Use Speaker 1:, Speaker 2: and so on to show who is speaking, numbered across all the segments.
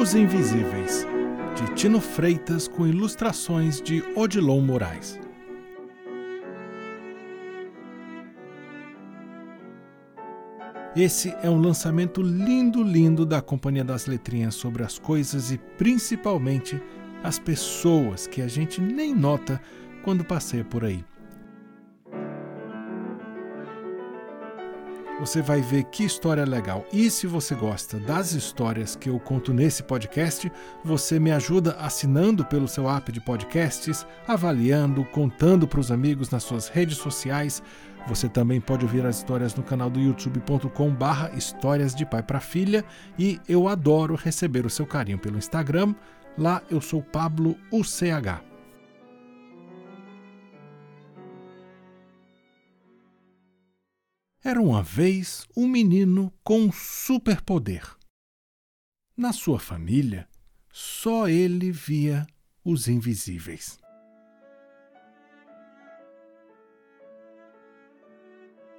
Speaker 1: Os Invisíveis, de Tino Freitas com ilustrações de Odilon Moraes. Esse é um lançamento lindo, lindo da Companhia das Letrinhas sobre as coisas e principalmente as pessoas que a gente nem nota quando passeia por aí. Você vai ver que história legal. E se você gosta das histórias que eu conto nesse podcast, você me ajuda assinando pelo seu app de podcasts, avaliando, contando para os amigos nas suas redes sociais. Você também pode ouvir as histórias no canal do youtube.com/barra histórias de pai para filha. E eu adoro receber o seu carinho pelo Instagram. Lá eu sou Pablo UCH. Era uma vez um menino com superpoder. Na sua família, só ele via os invisíveis.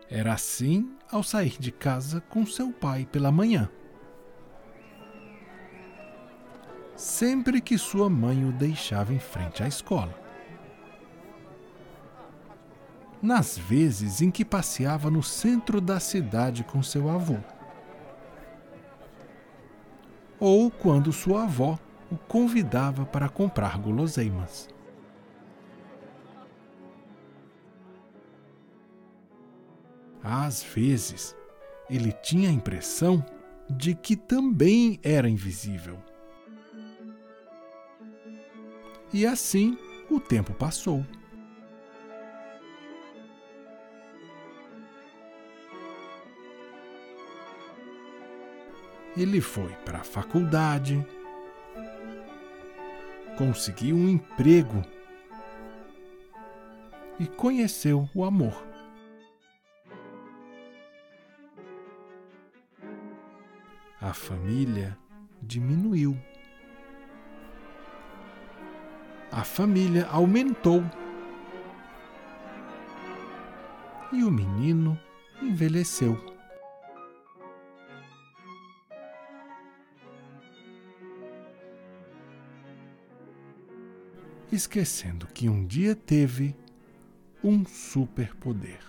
Speaker 1: Era assim ao sair de casa com seu pai pela manhã. Sempre que sua mãe o deixava em frente à escola nas vezes em que passeava no centro da cidade com seu avô, ou quando sua avó o convidava para comprar guloseimas. Às vezes, ele tinha a impressão de que também era invisível. E assim o tempo passou. Ele foi para a faculdade, conseguiu um emprego e conheceu o amor. A família diminuiu. A família aumentou. E o menino envelheceu. Esquecendo que um dia teve um superpoder.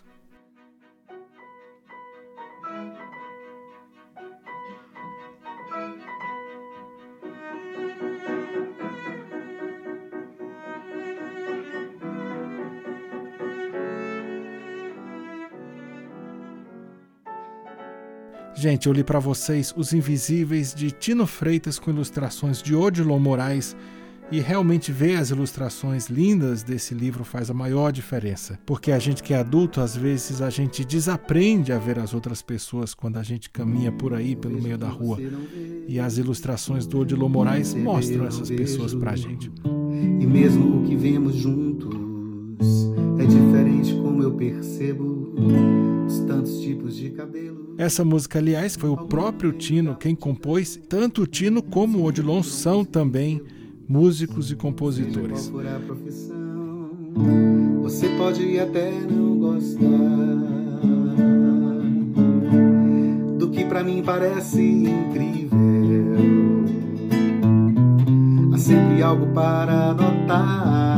Speaker 1: Gente, eu li para vocês Os Invisíveis de Tino Freitas com ilustrações de Odilon Moraes e realmente ver as ilustrações lindas desse livro faz a maior diferença. Porque a gente que é adulto, às vezes a gente desaprende a ver as outras pessoas quando a gente caminha por aí pelo meio da rua. E as ilustrações do Odilon Moraes mostram essas pessoas pra gente.
Speaker 2: E mesmo o que vemos juntos é diferente como eu percebo os tantos tipos de cabelo.
Speaker 1: Essa música, aliás, foi o próprio Tino quem compôs. Tanto o Tino como o Odilon são também músicos e compositores.
Speaker 2: Você pode até não gostar do que para mim parece incrível. Há sempre algo para notar.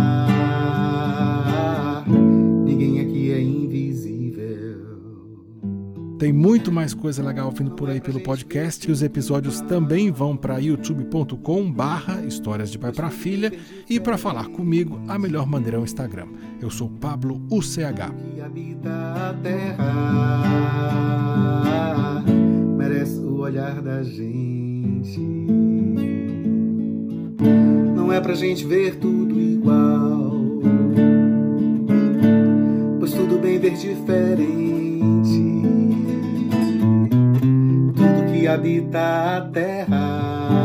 Speaker 1: Tem muito mais coisa legal vindo por aí pelo podcast e os episódios também vão para youtube.com barra histórias de pai para filha e para falar comigo a melhor maneira é o Instagram. Eu sou Pablo UCH.
Speaker 2: merece o olhar da gente. Não é pra gente ver tudo igual, pois tudo bem ver diferente habita a terra.